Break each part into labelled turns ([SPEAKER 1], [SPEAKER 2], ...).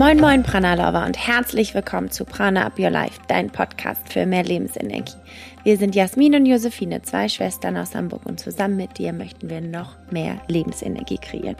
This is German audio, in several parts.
[SPEAKER 1] Moin Moin Prana Lover und herzlich willkommen zu Prana Up Your Life, dein Podcast für mehr Lebensenergie. Wir sind Jasmin und Josephine, zwei Schwestern aus Hamburg und zusammen mit dir möchten wir noch mehr Lebensenergie kreieren.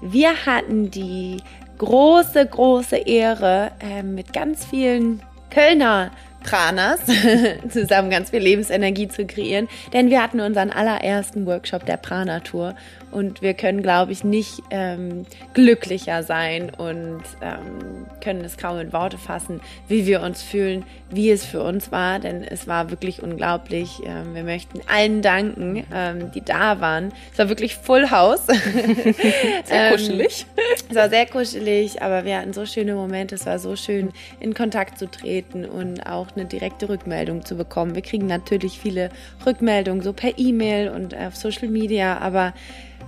[SPEAKER 1] Wir hatten die große, große Ehre, äh, mit ganz vielen Kölner Pranas zusammen ganz viel Lebensenergie zu kreieren, denn wir hatten unseren allerersten Workshop der Prana-Tour und wir können, glaube ich, nicht ähm, glücklicher sein und ähm, können es kaum in Worte fassen, wie wir uns fühlen, wie es für uns war, denn es war wirklich unglaublich. Ähm, wir möchten allen danken, ähm, die da waren. Es war wirklich Full House.
[SPEAKER 2] sehr kuschelig.
[SPEAKER 1] es war sehr kuschelig, aber wir hatten so schöne Momente. Es war so schön, in Kontakt zu treten und auch eine direkte Rückmeldung zu bekommen. Wir kriegen natürlich viele Rückmeldungen, so per E-Mail und auf Social Media, aber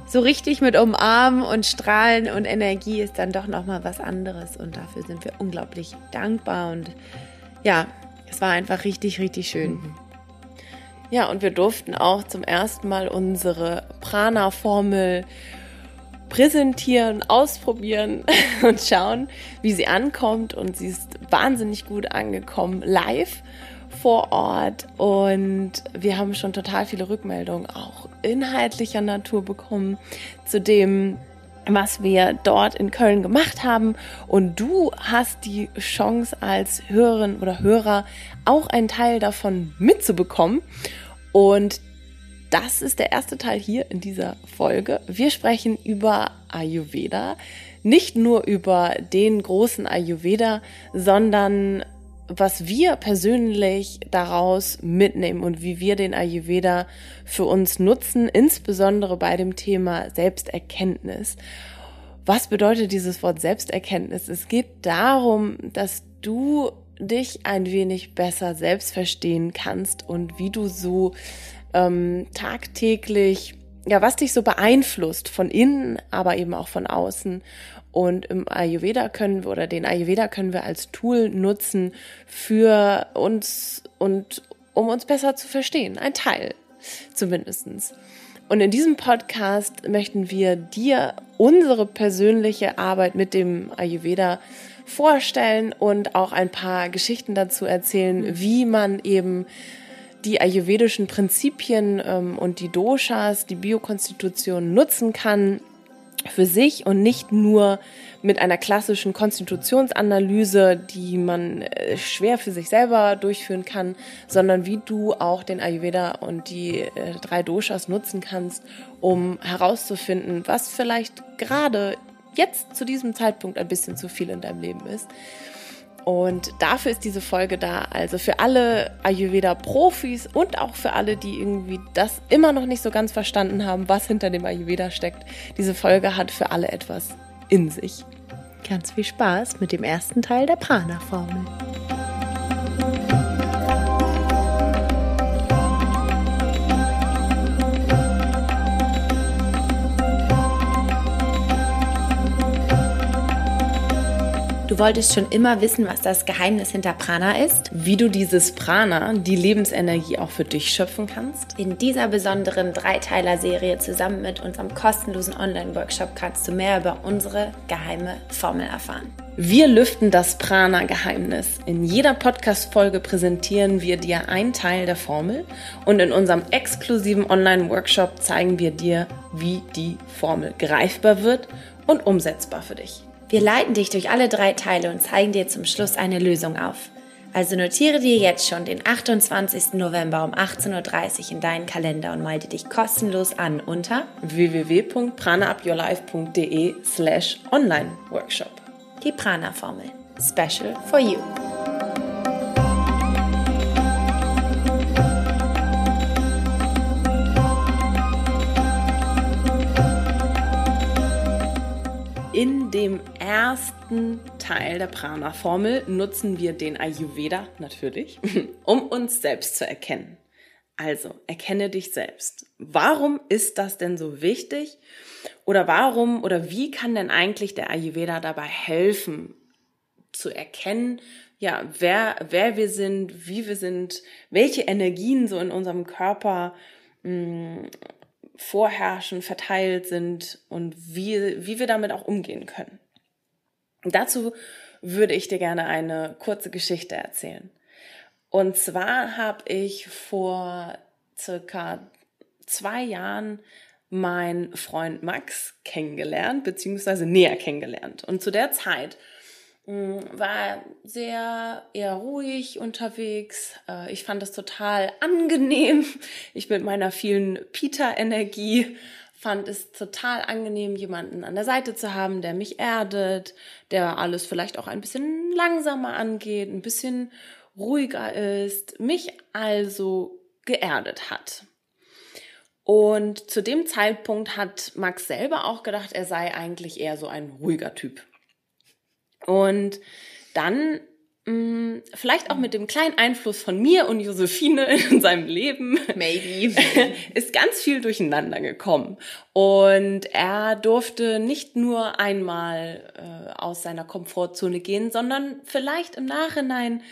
[SPEAKER 1] so richtig mit Umarmen und Strahlen und Energie ist dann doch nochmal was anderes und dafür sind wir unglaublich dankbar und ja, es war einfach richtig, richtig schön. Mhm.
[SPEAKER 2] Ja, und wir durften auch zum ersten Mal unsere Prana-Formel präsentieren, ausprobieren und schauen, wie sie ankommt. Und sie ist wahnsinnig gut angekommen live vor Ort und wir haben schon total viele Rückmeldungen auch inhaltlicher Natur bekommen zu dem, was wir dort in Köln gemacht haben. Und du hast die Chance als Hörerin oder Hörer auch einen Teil davon mitzubekommen. Und das ist der erste Teil hier in dieser Folge. Wir sprechen über Ayurveda. Nicht nur über den großen Ayurveda, sondern was wir persönlich daraus mitnehmen und wie wir den Ayurveda für uns nutzen, insbesondere bei dem Thema Selbsterkenntnis. Was bedeutet dieses Wort Selbsterkenntnis? Es geht darum, dass du dich ein wenig besser selbst verstehen kannst und wie du so ähm, tagtäglich, ja, was dich so beeinflusst von innen, aber eben auch von außen und im Ayurveda können wir oder den Ayurveda können wir als Tool nutzen für uns und um uns besser zu verstehen. Ein Teil zumindestens. Und in diesem Podcast möchten wir dir unsere persönliche Arbeit mit dem Ayurveda vorstellen und auch ein paar Geschichten dazu erzählen, wie man eben die ayurvedischen Prinzipien ähm, und die Doshas, die Biokonstitution nutzen kann, für sich und nicht nur mit einer klassischen Konstitutionsanalyse, die man äh, schwer für sich selber durchführen kann, sondern wie du auch den Ayurveda und die äh, drei Doshas nutzen kannst, um herauszufinden, was vielleicht gerade jetzt zu diesem Zeitpunkt ein bisschen zu viel in deinem Leben ist und dafür ist diese Folge da. Also für alle Ayurveda-Profis und auch für alle, die irgendwie das immer noch nicht so ganz verstanden haben, was hinter dem Ayurveda steckt. Diese Folge hat für alle etwas in sich.
[SPEAKER 1] Ganz viel Spaß mit dem ersten Teil der Prana-Formel. Du wolltest schon immer wissen, was das Geheimnis hinter Prana ist?
[SPEAKER 2] Wie du dieses Prana, die Lebensenergie auch für dich schöpfen kannst?
[SPEAKER 1] In dieser besonderen Dreiteiler-Serie zusammen mit unserem kostenlosen Online-Workshop kannst du mehr über unsere geheime Formel erfahren.
[SPEAKER 2] Wir lüften das Prana-Geheimnis. In jeder Podcast-Folge präsentieren wir dir einen Teil der Formel und in unserem exklusiven Online-Workshop zeigen wir dir, wie die Formel greifbar wird und umsetzbar für dich.
[SPEAKER 1] Wir leiten dich durch alle drei Teile und zeigen dir zum Schluss eine Lösung auf. Also notiere dir jetzt schon den 28. November um 18.30 Uhr in deinen Kalender und melde dich kostenlos an unter
[SPEAKER 2] www.pranaupyourlife.de slash online workshop.
[SPEAKER 1] Die Prana-Formel. Special for you.
[SPEAKER 2] Dem ersten Teil der Prana-Formel nutzen wir den Ayurveda natürlich, um uns selbst zu erkennen. Also, erkenne dich selbst. Warum ist das denn so wichtig? Oder warum oder wie kann denn eigentlich der Ayurveda dabei helfen, zu erkennen, ja, wer, wer wir sind, wie wir sind, welche Energien so in unserem Körper mm, vorherrschen, verteilt sind und wie, wie wir damit auch umgehen können. Dazu würde ich dir gerne eine kurze Geschichte erzählen. Und zwar habe ich vor circa zwei Jahren meinen Freund Max kennengelernt, beziehungsweise näher kennengelernt. Und zu der Zeit war sehr eher ruhig unterwegs. Äh, ich fand es total angenehm. Ich mit meiner vielen Peter-Energie fand es total angenehm, jemanden an der Seite zu haben, der mich erdet, der alles vielleicht auch ein bisschen langsamer angeht, ein bisschen ruhiger ist, mich also geerdet hat. Und zu dem Zeitpunkt hat Max selber auch gedacht, er sei eigentlich eher so ein ruhiger Typ. Und dann Mm, vielleicht auch mit dem kleinen Einfluss von mir und Josephine in seinem Leben.
[SPEAKER 1] Maybe.
[SPEAKER 2] Ist ganz viel durcheinander gekommen. Und er durfte nicht nur einmal äh, aus seiner Komfortzone gehen, sondern vielleicht im Nachhinein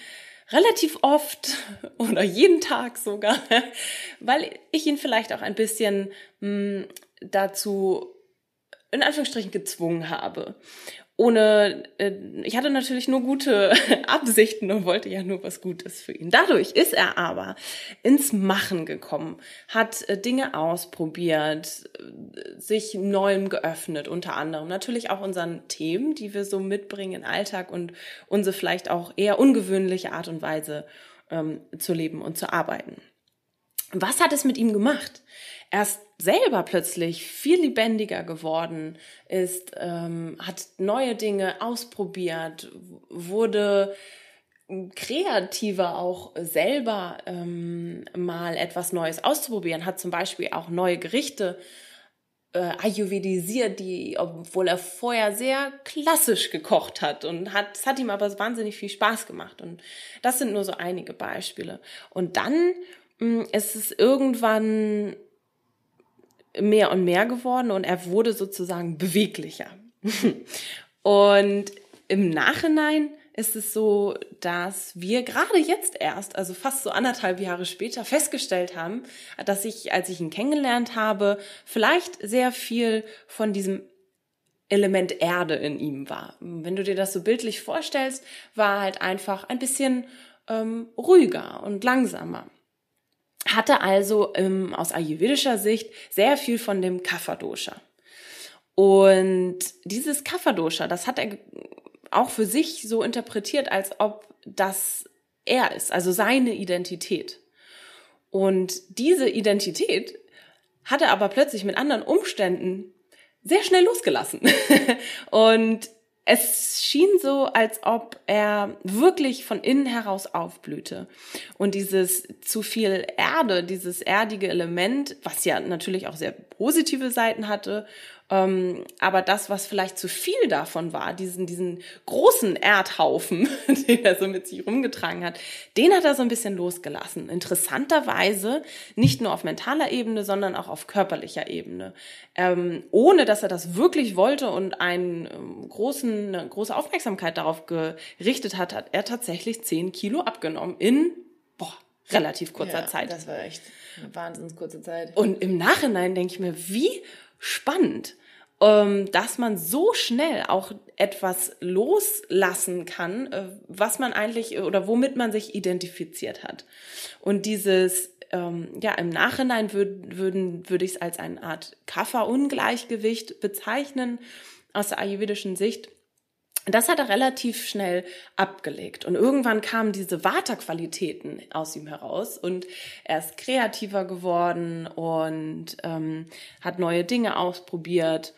[SPEAKER 2] relativ oft oder jeden Tag sogar, weil ich ihn vielleicht auch ein bisschen mh, mm, dazu in Anführungsstrichen gezwungen habe ohne, äh, ich hatte natürlich nur gute Absichten und wollte ja nur was Gutes für ihn. Dadurch ist er aber ins Machen gekommen, hat äh, Dinge ausprobiert, äh, sich Neuem geöffnet, unter anderem natürlich auch unseren Themen, die wir so mitbringen in Alltag und unsere vielleicht auch eher ungewöhnliche Art und Weise ähm, zu leben und zu arbeiten. Was hat es mit ihm gemacht? Er ist selber plötzlich viel lebendiger geworden, ist, ähm, hat neue Dinge ausprobiert, wurde kreativer auch selber ähm, mal etwas Neues auszuprobieren, hat zum Beispiel auch neue Gerichte äh, ayurvedisiert, die, obwohl er vorher sehr klassisch gekocht hat und hat, es hat ihm aber wahnsinnig viel Spaß gemacht. Und das sind nur so einige Beispiele. Und dann mm, ist es irgendwann mehr und mehr geworden und er wurde sozusagen beweglicher. und im Nachhinein ist es so, dass wir gerade jetzt erst, also fast so anderthalb Jahre später, festgestellt haben, dass ich, als ich ihn kennengelernt habe, vielleicht sehr viel von diesem Element Erde in ihm war. Wenn du dir das so bildlich vorstellst, war halt einfach ein bisschen ähm, ruhiger und langsamer hatte also ähm, aus ayurvedischer Sicht sehr viel von dem Kapha-Dosha. Und dieses Kapha-Dosha, das hat er auch für sich so interpretiert, als ob das er ist, also seine Identität. Und diese Identität hat er aber plötzlich mit anderen Umständen sehr schnell losgelassen. und es schien so, als ob er wirklich von innen heraus aufblühte. Und dieses zu viel Erde, dieses erdige Element, was ja natürlich auch sehr positive Seiten hatte ähm, aber das, was vielleicht zu viel davon war, diesen, diesen großen Erdhaufen, den er so mit sich rumgetragen hat, den hat er so ein bisschen losgelassen. Interessanterweise nicht nur auf mentaler Ebene, sondern auch auf körperlicher Ebene. Ähm, ohne dass er das wirklich wollte und einen ähm, großen, eine große Aufmerksamkeit darauf gerichtet hat, hat er tatsächlich zehn Kilo abgenommen in, boah, relativ kurzer ja, Zeit.
[SPEAKER 1] Das war echt eine wahnsinns kurze Zeit.
[SPEAKER 2] Und im Nachhinein denke ich mir, wie spannend dass man so schnell auch etwas loslassen kann, äh, was man eigentlich oder womit man sich identifiziert hat. Und dieses ähm, ja, im Nachhinein würd, würden, würde ich es als eine Art Kaffer-Ungleichgewicht bezeichnen aus der ayurvedischen Sicht. Das hat er relativ schnell abgelegt. Und irgendwann kamen diese Vata-Qualitäten aus ihm heraus und er ist kreativer geworden und ähm, hat neue Dinge ausprobiert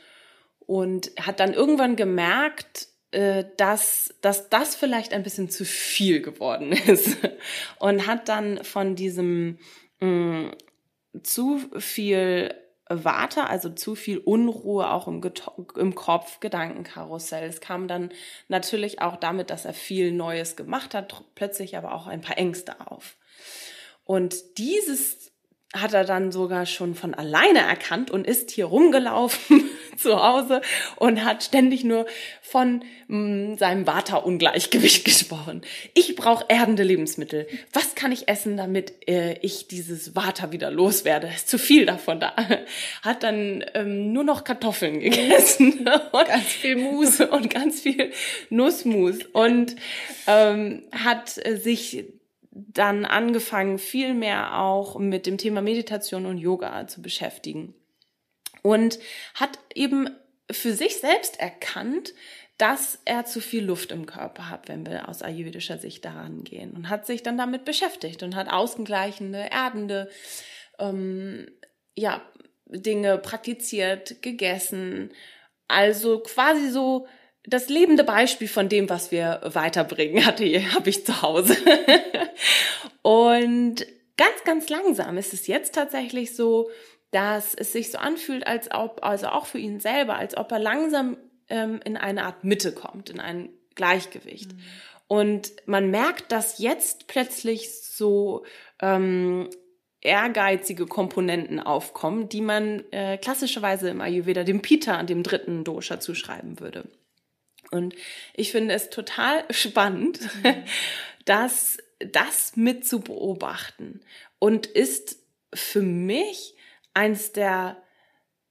[SPEAKER 2] und hat dann irgendwann gemerkt, äh, dass, dass das vielleicht ein bisschen zu viel geworden ist und hat dann von diesem mh, mm, zu viel Warte, also zu viel Unruhe auch im, im Kopf, Gedankenkarussell. Es kam dann natürlich auch damit, dass er viel Neues gemacht hat, plötzlich aber auch ein paar Ängste auf. Und dieses hat er dann sogar schon von alleine erkannt und ist hier rumgelaufen zu Hause und hat ständig nur von mh, mm, seinem Vata-Ungleichgewicht gesprochen. Ich brauche erdende Lebensmittel. Was kann ich essen, damit äh, ich dieses Vata wieder loswerde? Ist zu viel davon da. Hat dann ähm, nur noch Kartoffeln gegessen und ganz viel Mus und ganz viel Nussmus und ähm, hat sich dann angefangen, viel mehr auch mit dem Thema Meditation und Yoga zu beschäftigen. Und hat eben für sich selbst erkannt, dass er zu viel Luft im Körper hat, wenn wir aus ayurvedischer Sicht daran gehen. Und hat sich dann damit beschäftigt und hat ausgleichende, erdende ähm, ja, Dinge praktiziert, gegessen. Also quasi so das lebende Beispiel von dem, was wir weiterbringen, hatte, habe ich zu Hause. und ganz, ganz langsam ist es jetzt tatsächlich so, dass es sich so anfühlt, als ob, also auch für ihn selber, als ob er langsam ähm, in eine Art Mitte kommt, in ein Gleichgewicht. Mhm. Und man merkt, dass jetzt plötzlich so ähm, ehrgeizige Komponenten aufkommen, die man äh, klassischerweise im Ayurveda dem Pita, dem dritten Dosha, zuschreiben würde. Und ich finde es total spannend, mhm. das, das mit zu beobachten und ist für mich eins der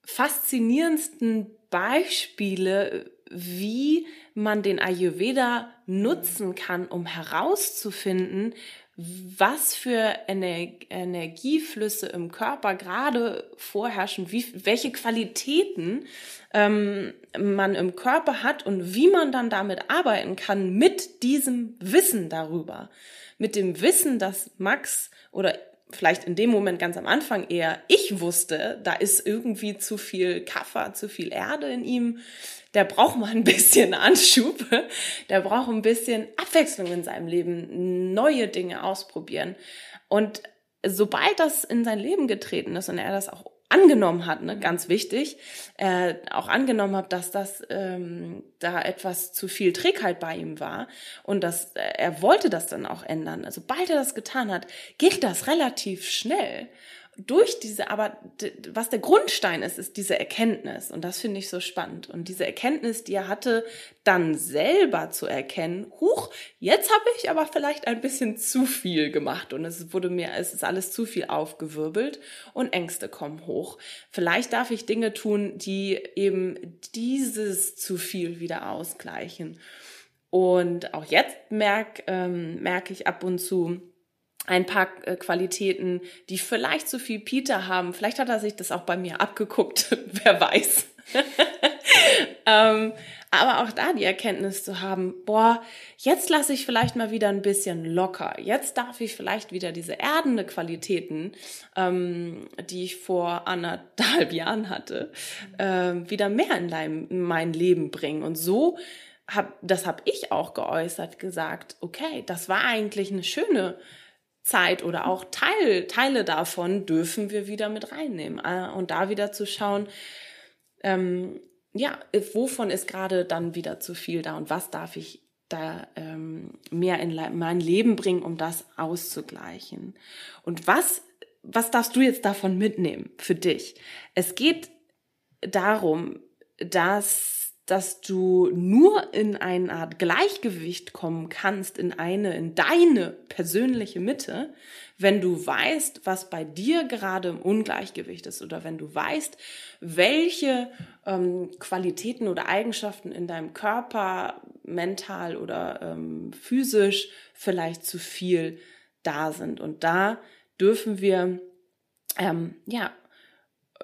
[SPEAKER 2] faszinierendsten Beispiele, wie man den Ayurveda nutzen kann, um herauszufinden, was für Ener Energieflüsse im Körper gerade vorherrschen, wie, welche Qualitäten ähm, man im Körper hat und wie man dann damit arbeiten kann mit diesem Wissen darüber. Mit dem Wissen, dass Max oder vielleicht in dem Moment ganz am Anfang eher ich wusste, da ist irgendwie zu viel Kaffer, zu viel Erde in ihm. Der braucht mal ein bisschen Anschub. Der braucht ein bisschen Abwechslung in seinem Leben, neue Dinge ausprobieren. Und sobald das in sein Leben getreten ist und er das auch angenommen hat, ne, ganz wichtig, äh, auch angenommen hat, dass das ähm, da etwas zu viel Trägheit bei ihm war und dass äh, er wollte das dann auch ändern. Also sobald er das getan hat, geht das relativ schnell durch diese, aber was der Grundstein ist, ist diese Erkenntnis. Und das finde ich so spannend. Und diese Erkenntnis, die er hatte, dann selber zu erkennen, huch, jetzt habe ich aber vielleicht ein bisschen zu viel gemacht und es wurde mir, es ist alles zu viel aufgewirbelt und Ängste kommen hoch. Vielleicht darf ich Dinge tun, die eben dieses zu viel wieder ausgleichen. Und auch jetzt merke ähm, merke ich ab und zu, ein paar äh, Qualitäten, die vielleicht zu viel Peter haben. Vielleicht hat er sich das auch bei mir abgeguckt, wer weiß. ähm, aber auch da die Erkenntnis zu haben, boah, jetzt lasse ich vielleicht mal wieder ein bisschen locker. Jetzt darf ich vielleicht wieder diese erdende Qualitäten, ähm, die ich vor anderthalb Jahren hatte, ähm, wieder mehr in, mein Leben bringen. Und so hab, das habe ich auch geäußert, gesagt, okay, das war eigentlich eine schöne Zeit oder auch Teil, Teile davon dürfen wir wieder mit reinnehmen äh, und da wieder zu schauen, ähm, ja, wovon ist gerade dann wieder zu viel da und was darf ich da ähm, mehr in mein Leben bringen, um das auszugleichen. Und was, was darfst du jetzt davon mitnehmen für dich? Es geht darum, dass dass du nur in eine Art Gleichgewicht kommen kannst, in eine, in deine persönliche Mitte, wenn du weißt, was bei dir gerade im Ungleichgewicht ist oder wenn du weißt, welche ähm, Qualitäten oder Eigenschaften in deinem Körper, mental oder ähm, physisch vielleicht zu viel da sind. Und da dürfen wir ähm, ja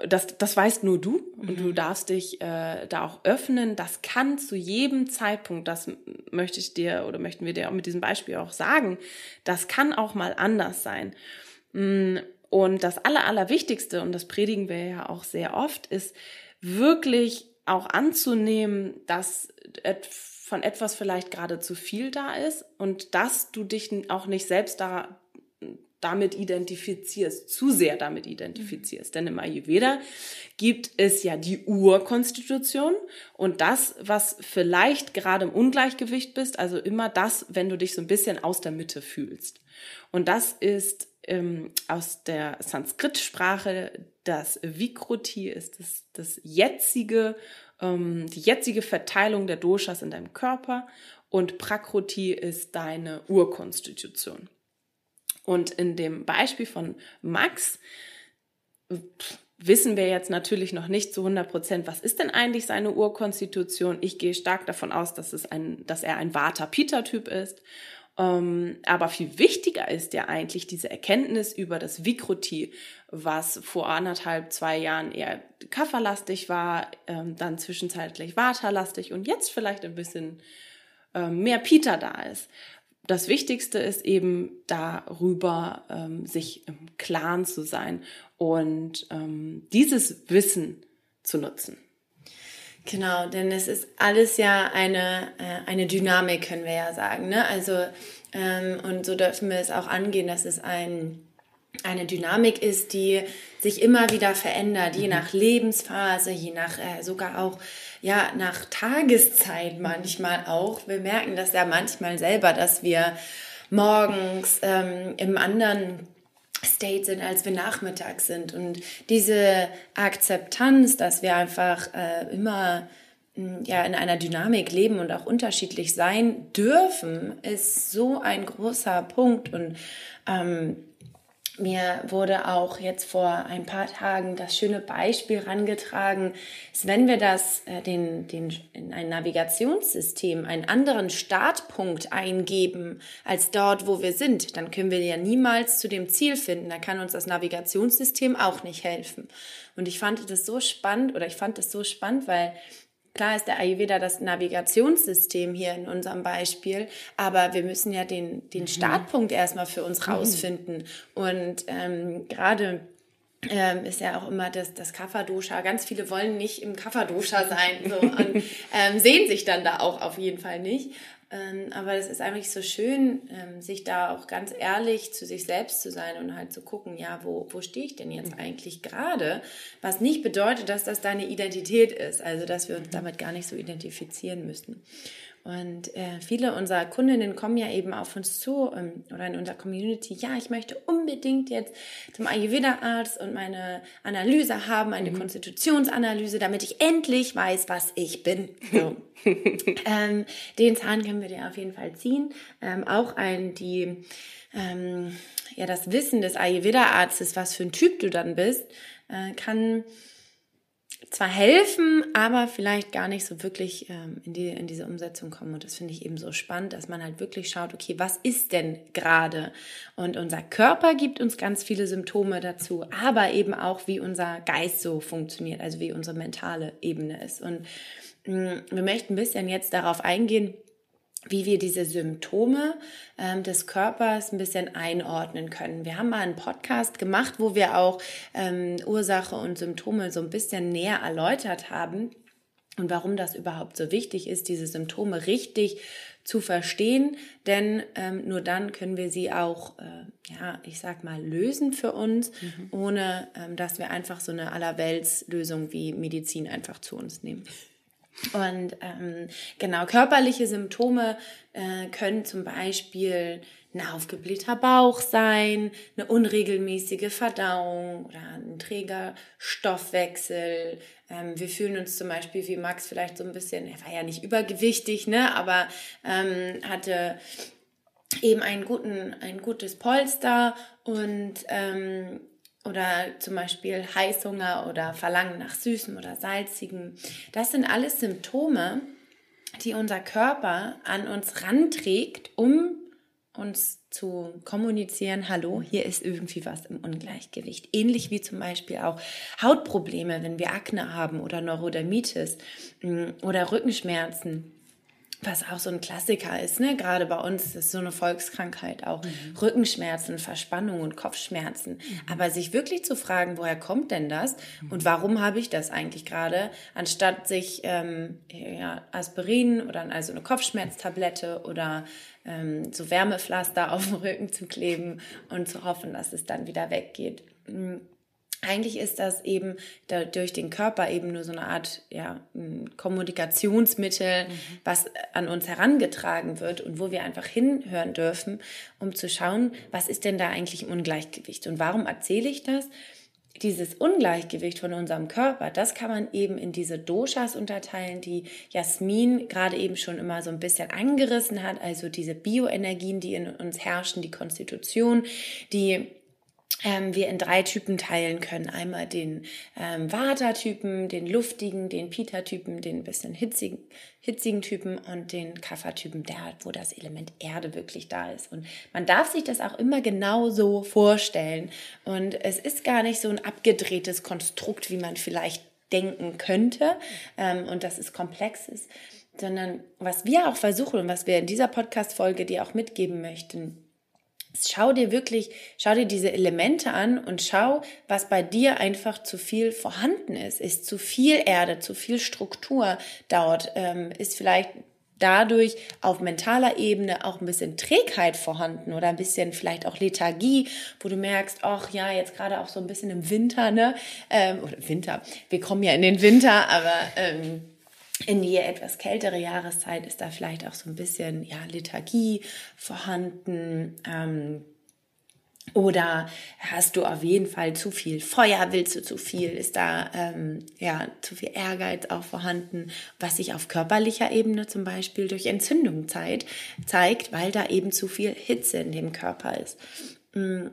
[SPEAKER 2] das, das weißt nur du und mhm. du darfst dich äh, da auch öffnen. Das kann zu jedem Zeitpunkt, das möchte ich dir oder möchten wir dir auch mit diesem Beispiel auch sagen, das kann auch mal anders sein. Mm, und das Aller, Allerwichtigste, und das predigen wir ja auch sehr oft, ist wirklich auch anzunehmen, dass von etwas vielleicht gerade zu viel da ist und dass du dich auch nicht selbst da damit identifizierst, zu sehr damit identifizierst. Denn im Ayurveda gibt es ja die Urkonstitution und das, was vielleicht gerade im Ungleichgewicht bist, also immer das, wenn du dich so ein bisschen aus der Mitte fühlst. Und das ist ähm, aus der Sanskrit-Sprache. Das Vikruti ist das, das jetzige, ähm, die jetzige Verteilung der Doshas in deinem Körper und Prakruti ist deine Urkonstitution. Und in dem Beispiel von Max wissen wir jetzt natürlich noch nicht zu 100 Prozent, was ist denn eigentlich seine Urkonstitution. Ich gehe stark davon aus, dass, es ein, dass er ein Vata-Pita-Typ ist. Ähm, aber viel wichtiger ist ja eigentlich diese Erkenntnis über das Vikruti, was vor anderthalb, zwei Jahren eher kafferlastig war, ähm, dann zwischenzeitlich Vata-lastig und jetzt vielleicht ein bisschen ähm, mehr Pita da ist. Das Wichtigste ist eben darüber, ähm, sich im Klaren zu sein und ähm, dieses Wissen zu nutzen.
[SPEAKER 1] Genau, denn es ist alles ja eine, äh, eine Dynamik, können wir ja sagen. Ne? Also, ähm, und so dürfen wir es auch angehen, dass es ein, eine Dynamik ist, die sich immer wieder verändert, je mhm. nach Lebensphase, je nach äh, sogar auch ja nach Tageszeit manchmal auch. Wir merken das ja manchmal selber, dass wir morgens ähm, im anderen State sind, als wir nachmittags sind. Und diese Akzeptanz, dass wir einfach äh, immer hm, ja, in einer Dynamik leben und auch unterschiedlich sein dürfen, ist so ein großer Punkt. Und ähm, mir wurde auch jetzt vor ein paar Tagen das schöne Beispiel rangetragen, ist, wenn wir das, äh, den, den, in ein Navigationssystem einen anderen Startpunkt eingeben als dort, wo wir sind, dann können wir ja niemals zu dem Ziel finden. Da kann uns das Navigationssystem auch nicht helfen. Und ich fand das so spannend oder ich fand das so spannend, weil Klar ist der Ayurveda das Navigationssystem hier in unserem Beispiel, aber wir müssen ja den, den mhm. Startpunkt erstmal für uns mhm. rausfinden. Und ähm, gerade ähm, ist ja auch immer das, das Kapha-Dosha. Ganz viele wollen nicht im Kapha-Dosha sein so, und ähm, sehen sich dann da auch auf jeden Fall nicht. Ähm, aber es ist eigentlich so schön, ähm, sich da auch ganz ehrlich zu sich selbst zu sein und halt zu gucken, ja, wo, wo stehe ich denn jetzt eigentlich gerade? Was nicht bedeutet, dass das deine Identität ist, also dass wir uns damit gar nicht so identifizieren müssen. Und äh, viele unserer Kundinnen kommen ja eben auf uns zu ähm, oder in unserer Community, ja, ich möchte unbedingt jetzt zum Ayurveda-Arzt und meine Analyse haben, eine mhm. Konstitutionsanalyse, damit ich endlich weiß, was ich bin. So. ähm, den Zahn können wir dir auf jeden Fall ziehen. Ähm, auch ein, die, ähm, ja, das Wissen des Ayurveda-Arztes, was für ein Typ du dann bist, äh, kann zwar helfen, aber vielleicht gar nicht so wirklich ähm, in, die, in diese Umsetzung kommen. Und das finde ich eben so spannend, dass man halt wirklich schaut, okay, was ist denn gerade? Und unser Körper gibt uns ganz viele Symptome dazu, aber eben auch, wie unser Geist so funktioniert, also wie unsere mentale Ebene ist. Und mh, mm, wir möchten ein bisschen jetzt darauf eingehen, wie wir diese Symptome ähm, des Körpers ein bisschen einordnen können. Wir haben mal einen Podcast gemacht, wo wir auch ähm, Ursache und Symptome so ein bisschen näher erläutert haben und warum das überhaupt so wichtig ist, diese Symptome richtig zu verstehen, denn ähm, nur dann können wir sie auch, äh, ja, ich sag mal, lösen für uns, mhm. ohne ähm, dass wir einfach so eine Allerweltslösung wie Medizin einfach zu uns nehmen. Und ähm, genau, körperliche Symptome äh, können zum Beispiel ein aufgeblähter Bauch sein, eine unregelmäßige Verdauung oder ein träger Stoffwechsel. Ähm, wir fühlen uns zum Beispiel wie Max vielleicht so ein bisschen, er war ja nicht übergewichtig, ne, aber ähm, hatte eben einen guten, ein gutes Polster und ähm, oder zum Beispiel Heißhunger oder Verlangen nach Süßem oder Salzigem. Das sind alles Symptome, die unser Körper an uns ranträgt, um uns zu kommunizieren, hallo, hier ist irgendwie was im Ungleichgewicht. Ähnlich wie zum Beispiel auch Hautprobleme, wenn wir Akne haben oder Neurodermitis mm, oder Rückenschmerzen was auch so ein Klassiker ist, ne? Gerade bei uns ist so eine Volkskrankheit auch mhm. Rückenschmerzen, Verspannung und Kopfschmerzen. Mhm. Aber sich wirklich zu fragen, woher kommt denn das mhm. und warum habe ich das eigentlich gerade, anstatt sich ähm, ja, Aspirin oder also eine Kopfschmerztablette oder ähm, so Wärmepflaster auf dem Rücken zu kleben und zu hoffen, dass es dann wieder weggeht. Eigentlich ist das eben da, durch den Körper eben nur so eine Art ja, Kommunikationsmittel, mhm. was an uns herangetragen wird und wo wir einfach hinhören dürfen, um zu schauen, was ist denn da eigentlich im Ungleichgewicht und warum erzähle ich das? Dieses Ungleichgewicht von unserem Körper, das kann man eben in diese Doshas unterteilen, die Jasmin gerade eben schon immer so ein bisschen angerissen hat, also diese Bioenergien, die in uns herrschen, die Konstitution, die ähm, wir in drei Typen teilen können. Einmal den ähm, Vata-Typen, den luftigen, den Pita-Typen, den bisschen hitzigen, hitzigen Typen und den Kapha-Typen, der, wo das Element Erde wirklich da ist. Und man darf sich das auch immer genau so vorstellen. Und es ist gar nicht so ein abgedrehtes Konstrukt, wie man vielleicht denken könnte ähm, und dass es komplex ist, sondern was wir auch versuchen und was wir in dieser Podcast-Folge dir auch mitgeben möchten, Schau dir wirklich, schau dir diese Elemente an und schau, was bei dir einfach zu viel vorhanden ist. Ist zu viel Erde, zu viel Struktur dort, ähm, ist vielleicht dadurch auf mentaler Ebene auch ein bisschen Trägheit vorhanden oder ein bisschen vielleicht auch Lethargie, wo du merkst, ach ja, jetzt gerade auch so ein bisschen im Winter, ne? Ähm, oder Winter, wir kommen ja in den Winter, aber ähm, in die etwas kältere Jahreszeit ist da vielleicht auch so ein bisschen ja, Lethargie vorhanden. Ähm, oder hast du auf jeden Fall zu viel Feuer, willst du zu viel, ist da ähm, ja zu viel Ehrgeiz auch vorhanden, was sich auf körperlicher Ebene zum Beispiel durch Entzündung zeigt, zeigt weil da eben zu viel Hitze in dem Körper ist. Mm,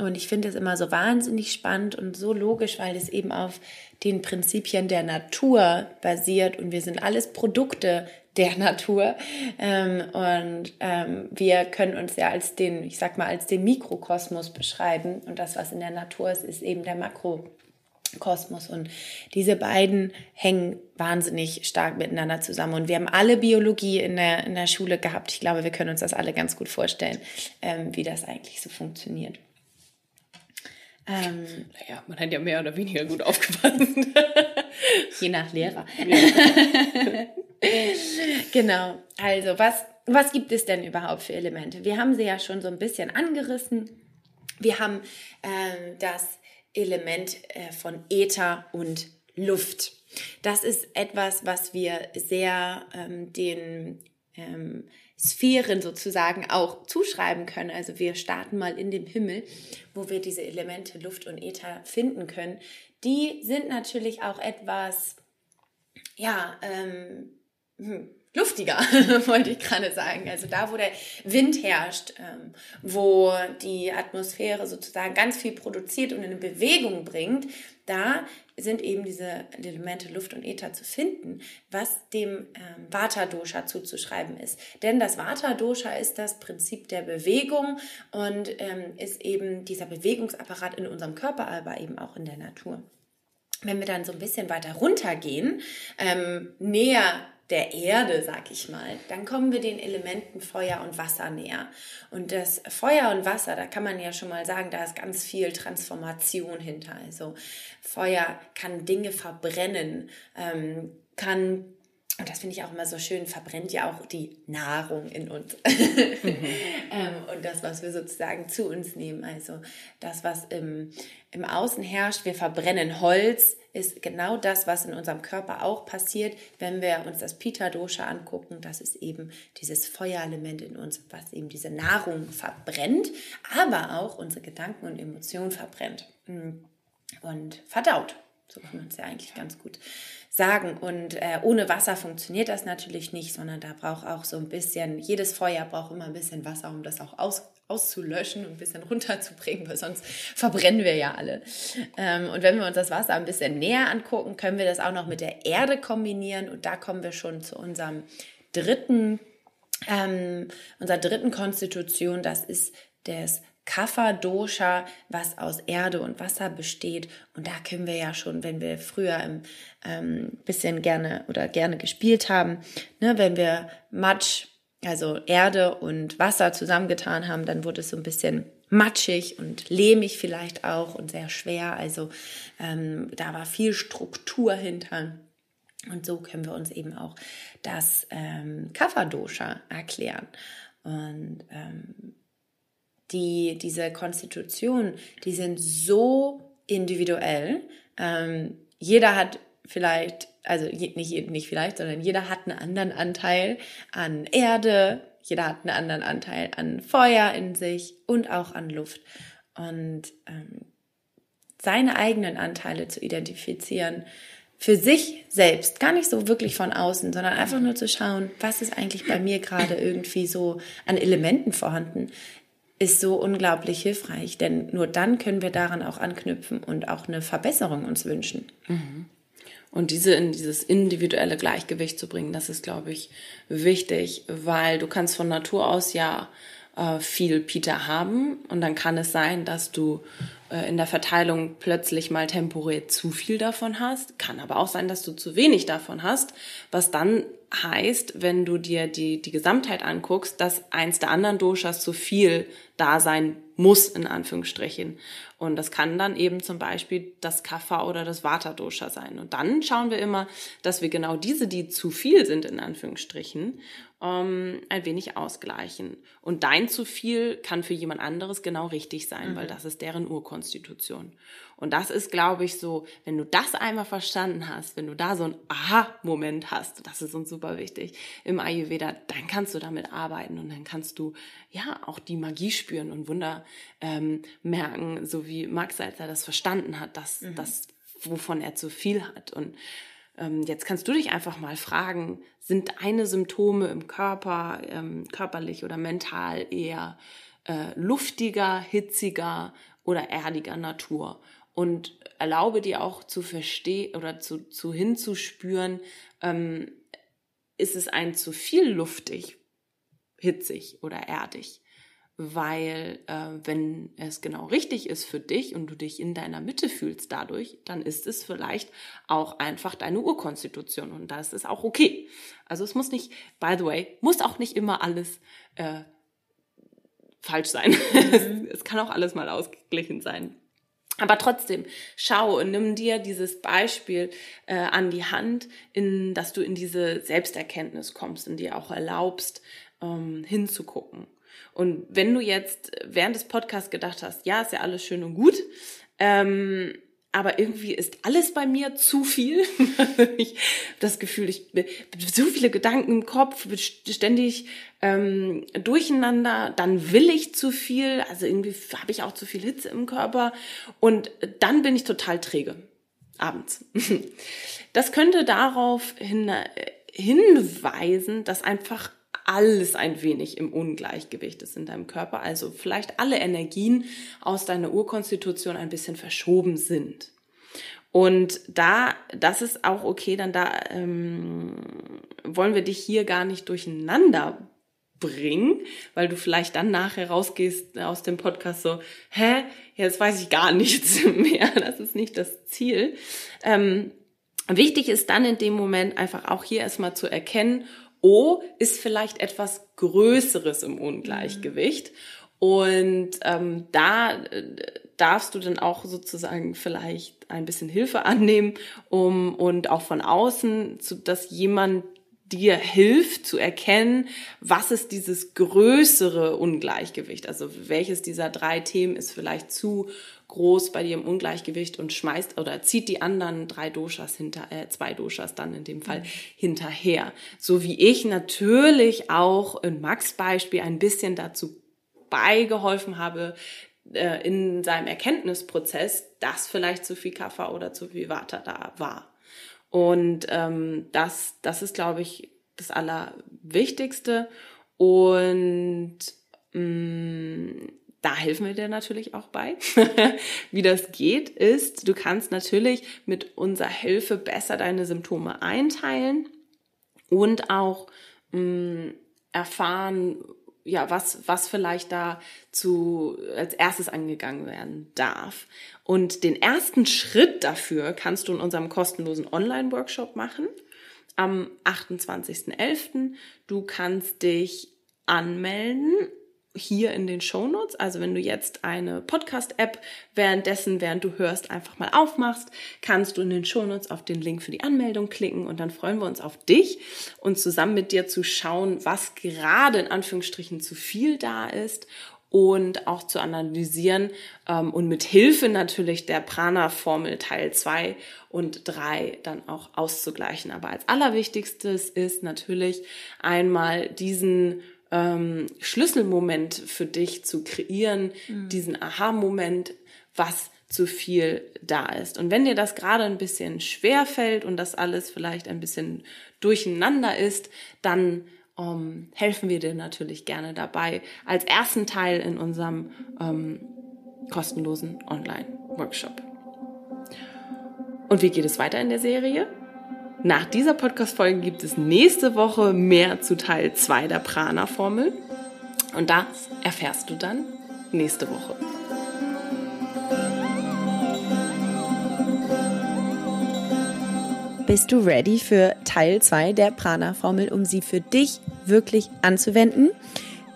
[SPEAKER 1] und ich finde es immer so wahnsinnig spannend und so logisch, weil es eben auf den Prinzipien der Natur basiert und wir sind alles Produkte der Natur. Ähm, und ähm, wir können uns ja als den, ich sag mal, als den Mikrokosmos beschreiben. Und das, was in der Natur ist, ist eben der Makrokosmos. Und diese beiden hängen wahnsinnig stark miteinander zusammen. Und wir haben alle Biologie in der, in der Schule gehabt. Ich glaube, wir können uns das alle ganz gut vorstellen, ähm, wie das eigentlich so funktioniert.
[SPEAKER 2] Ähm, naja, man hat ja mehr oder weniger gut aufgepasst.
[SPEAKER 1] Je nach Lehrer. genau. Also, was, was gibt es denn überhaupt für Elemente? Wir haben sie ja schon so ein bisschen angerissen. Wir haben ähm, das Element äh, von Äther und Luft. Das ist etwas, was wir sehr ähm, den ähm, Sphären sozusagen auch zuschreiben können. Also wir starten mal in dem Himmel, wo wir diese Elemente Luft und Äther finden können. Die sind natürlich auch etwas, ja, ähm, hm, luftiger, wollte ich gerade sagen. Also da, wo der Wind herrscht, ähm, wo die Atmosphäre sozusagen ganz viel produziert und in Bewegung bringt, da sind eben diese Elemente Luft und Äther zu finden, was dem ähm, Vata-Dosha zuzuschreiben ist. Denn das Vata-Dosha ist das Prinzip der Bewegung und ähm, ist eben dieser Bewegungsapparat in unserem Körper, aber eben auch in der Natur. Wenn wir dann so ein bisschen weiter runtergehen, ähm, näher der Erde, sag ich mal, dann kommen wir den Elementen Feuer und Wasser näher. Und das Feuer und Wasser, da kann man ja schon mal sagen, da ist ganz viel Transformation hinter. Also Feuer kann Dinge verbrennen, ähm, kann und das finde ich auch immer so schön, verbrennt ja auch die Nahrung in uns. Mhm. ähm, und das, was wir sozusagen zu uns nehmen. Also das, was im, im Außen herrscht, wir verbrennen Holz, ist genau das, was in unserem Körper auch passiert, wenn wir uns das Pita-Dosha angucken. Das ist eben dieses Feuerelement in uns, was eben diese Nahrung verbrennt, aber auch unsere Gedanken und Emotionen verbrennt und verdaut. So kann man es ja eigentlich ganz gut sagen. Und äh, ohne Wasser funktioniert das natürlich nicht, sondern da braucht auch so ein bisschen, jedes Feuer braucht immer ein bisschen Wasser, um das auch aus, auszulöschen und ein bisschen runterzubringen, weil sonst verbrennen wir ja alle. Ähm, und wenn wir uns das Wasser ein bisschen näher angucken, können wir das auch noch mit der Erde kombinieren. Und da kommen wir schon zu unserem dritten, ähm, unserer dritten Konstitution. Das ist das Kapha-Dosha, was aus Erde und Wasser besteht. Und da können wir ja schon, wenn wir früher ein ähm, bisschen gerne oder gerne gespielt haben, ne, wenn wir Matsch, also Erde und Wasser zusammengetan haben, dann wurde es so ein bisschen matschig und lehmig vielleicht auch und sehr schwer. Also ähm, da war viel Struktur hinter. Und so können wir uns eben auch das ähm, Kapha-Dosha erklären. Und ähm, die, diese Konstitution, die sind so individuell. Ähm, jeder hat vielleicht, also nicht, nicht vielleicht, sondern jeder hat einen anderen Anteil an Erde, jeder hat einen anderen Anteil an Feuer in sich und auch an Luft. Und ähm, seine eigenen Anteile zu identifizieren, für sich selbst, gar nicht so wirklich von außen, sondern einfach nur zu schauen, was ist eigentlich bei mir gerade irgendwie so an Elementen vorhanden, ist so unglaublich hilfreich, denn nur dann können wir daran auch anknüpfen und auch eine Verbesserung uns wünschen.
[SPEAKER 2] Mhm. Und diese in dieses individuelle Gleichgewicht zu bringen, das ist, glaube ich, wichtig, weil du kannst von Natur aus ja äh, viel Peter haben und dann kann es sein, dass du äh, in der Verteilung plötzlich mal temporär zu viel davon hast. Kann aber auch sein, dass du zu wenig davon hast, was dann heißt, wenn du dir die, die Gesamtheit anguckst, dass eins der anderen Doshas zu viel da sein muss, in Anführungsstrichen. Und das kann dann eben zum Beispiel das Kapha oder das Vata-Dosha sein. Und dann schauen wir immer, dass wir genau diese, die zu viel sind, in Anführungsstrichen, ähm, ein wenig ausgleichen. Und dein zu viel kann für jemand anderes genau richtig sein, mhm. weil das ist deren Urkonstitution. Und das ist, glaube ich, so, wenn du das einmal verstanden hast, wenn du da so einen Aha-Moment hast, das ist uns super wichtig im Ayurveda, dann kannst du damit arbeiten und dann kannst du ja auch die Magie spüren und Wunder ähm, merken, so wie Max Salzer das verstanden hat, dass mhm. das, wovon er zu viel hat. Und ähm, jetzt kannst du dich einfach mal fragen, sind deine Symptome im Körper, ähm, körperlich oder mental eher äh, luftiger, hitziger oder erdiger Natur? und erlaube dir auch zu verstehen oder zu, zu hinzuspüren, ähm, ist es ein zu viel luftig, hitzig oder erdig. Weil äh, wenn es genau richtig ist für dich und du dich in deiner Mitte fühlst dadurch, dann ist es vielleicht auch einfach deine Urkonstitution und das ist auch okay. Also es muss nicht, by the way, muss auch nicht immer alles äh, falsch sein. Mhm. es kann auch alles mal ausgeglichen sein. Aber trotzdem, schau und nimm dir dieses Beispiel äh, an die Hand, in, dass du in diese Selbsterkenntnis kommst und dir auch erlaubst, ähm, hinzugucken. Und wenn du jetzt während des Podcasts gedacht hast, ja, ist ja alles schön und gut, ähm, aber irgendwie ist alles bei mir zu viel. ich das Gefühl, ich so viele Gedanken im Kopf, ständig ähm, durcheinander. Dann will ich zu viel, also irgendwie habe ich auch zu viel Hitze im Körper und dann bin ich total träge abends. Das könnte darauf hin, hinweisen, dass einfach alles ein wenig im Ungleichgewicht ist in deinem Körper, also vielleicht alle Energien aus deiner Urkonstitution ein bisschen verschoben sind. Und da, das ist auch okay, dann da ähm, wollen wir dich hier gar nicht durcheinander bringen, weil du vielleicht dann nachher rausgehst aus dem Podcast so, hä, jetzt weiß ich gar nichts mehr. Das ist nicht das Ziel. Ähm, wichtig ist dann in dem Moment einfach auch hier erstmal zu erkennen, O ist vielleicht etwas Größeres im Ungleichgewicht. Und ähm, da äh, darfst du dann auch sozusagen vielleicht ein bisschen Hilfe annehmen, um und auch von außen, zu, dass jemand dir hilft zu erkennen, was ist dieses größere Ungleichgewicht. Also welches dieser drei Themen ist vielleicht zu groß bei dir im Ungleichgewicht und schmeißt oder zieht die anderen drei Doshas hinter, äh, zwei Doshas dann in dem Fall mhm. hinterher. So wie ich natürlich auch in Max Beispiel ein bisschen dazu beigeholfen habe, äh, in seinem Erkenntnisprozess, dass vielleicht zu viel Kaffer oder zu viel Water da war. Und ähm, das, das ist, glaube ich, das Allerwichtigste. Und mh, mm, da helfen wir dir natürlich auch bei. Wie das geht, ist, du kannst natürlich mit unserer Hilfe besser deine Symptome einteilen und auch mh, mm, erfahren, ja, was, was vielleicht da zu, als erstes angegangen werden darf. Und den ersten Schritt dafür kannst du in unserem kostenlosen Online-Workshop machen am 28.11. Du kannst dich anmelden hier in den Shownotes. Also wenn du jetzt eine Podcast-App währenddessen, während du hörst, einfach mal aufmachst, kannst du in den Shownotes auf den Link für die Anmeldung klicken und dann freuen wir uns auf dich und zusammen mit dir zu schauen, was gerade in Anführungsstrichen zu viel da ist und auch zu analysieren ähm, und mit Hilfe natürlich der Prana-Formel Teil 2 und 3 dann auch auszugleichen. Aber als allerwichtigstes ist natürlich einmal diesen ähm, Schlüsselmoment für dich zu kreieren, mhm. diesen Aha-Moment, was zu viel da ist. Und wenn dir das gerade ein bisschen schwer fällt und das alles vielleicht ein bisschen durcheinander ist, dann ähm, helfen wir dir natürlich gerne dabei als ersten Teil in unserem ähm, kostenlosen Online-Workshop. Und wie geht es weiter in der Serie? Nach dieser Podcast-Folge gibt es nächste Woche mehr zu Teil 2 der Prana-Formel. Und das erfährst du dann nächste Woche.
[SPEAKER 1] Bist du ready für Teil 2 der Prana-Formel, um sie für dich wirklich anzuwenden?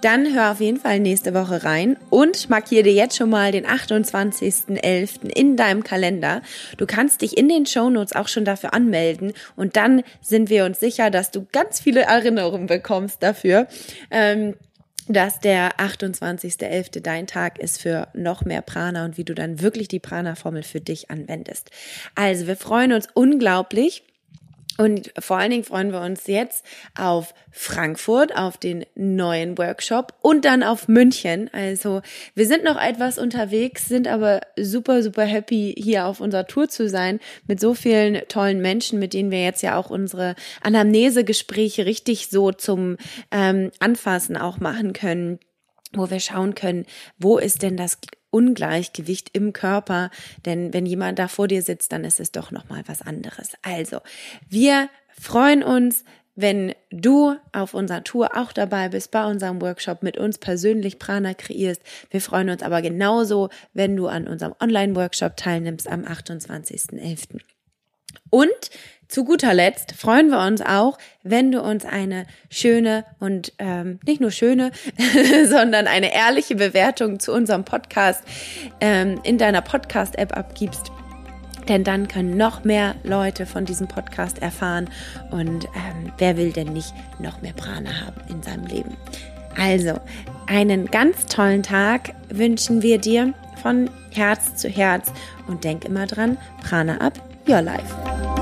[SPEAKER 1] Dann hör auf jeden Fall nächste Woche rein und markiere dir jetzt schon mal den 28.11. in deinem Kalender. Du kannst dich in den Shownotes auch schon dafür anmelden und dann sind wir uns sicher, dass du ganz viele Erinnerungen bekommst dafür. Ähm, dass der 28.11. dein Tag ist für noch mehr Prana und wie du dann wirklich die Prana-Formel für dich anwendest. Also wir freuen uns unglaublich. Und vor allen Dingen freuen wir uns jetzt auf Frankfurt, auf den neuen Workshop und dann auf München. Also wir sind noch etwas unterwegs, sind aber super, super happy, hier auf unserer Tour zu sein mit so vielen tollen Menschen, mit denen wir jetzt ja auch unsere Anamnesegespräche richtig so zum ähm, Anfassen auch machen können wo wir schauen können, wo ist denn das Ungleichgewicht im Körper, denn wenn jemand da vor dir sitzt, dann ist es doch noch mal was anderes. Also, wir freuen uns, wenn du auf unserer Tour auch dabei bist, bei unserem Workshop mit uns persönlich Prana kreierst. Wir freuen uns aber genauso, wenn du an unserem Online-Workshop teilnimmst am 28.11. Und zu guter Letzt freuen wir uns auch, wenn du uns eine schöne und ähm, nicht nur schöne, sondern eine ehrliche Bewertung zu unserem Podcast ähm, in deiner Podcast-App abgibst. Denn dann können noch mehr Leute von diesem Podcast erfahren. Und ähm, wer will denn nicht noch mehr Prana haben in seinem Leben? Also, einen ganz tollen Tag wünschen wir dir von Herz zu Herz. Und denk immer dran, Prana ab, your life.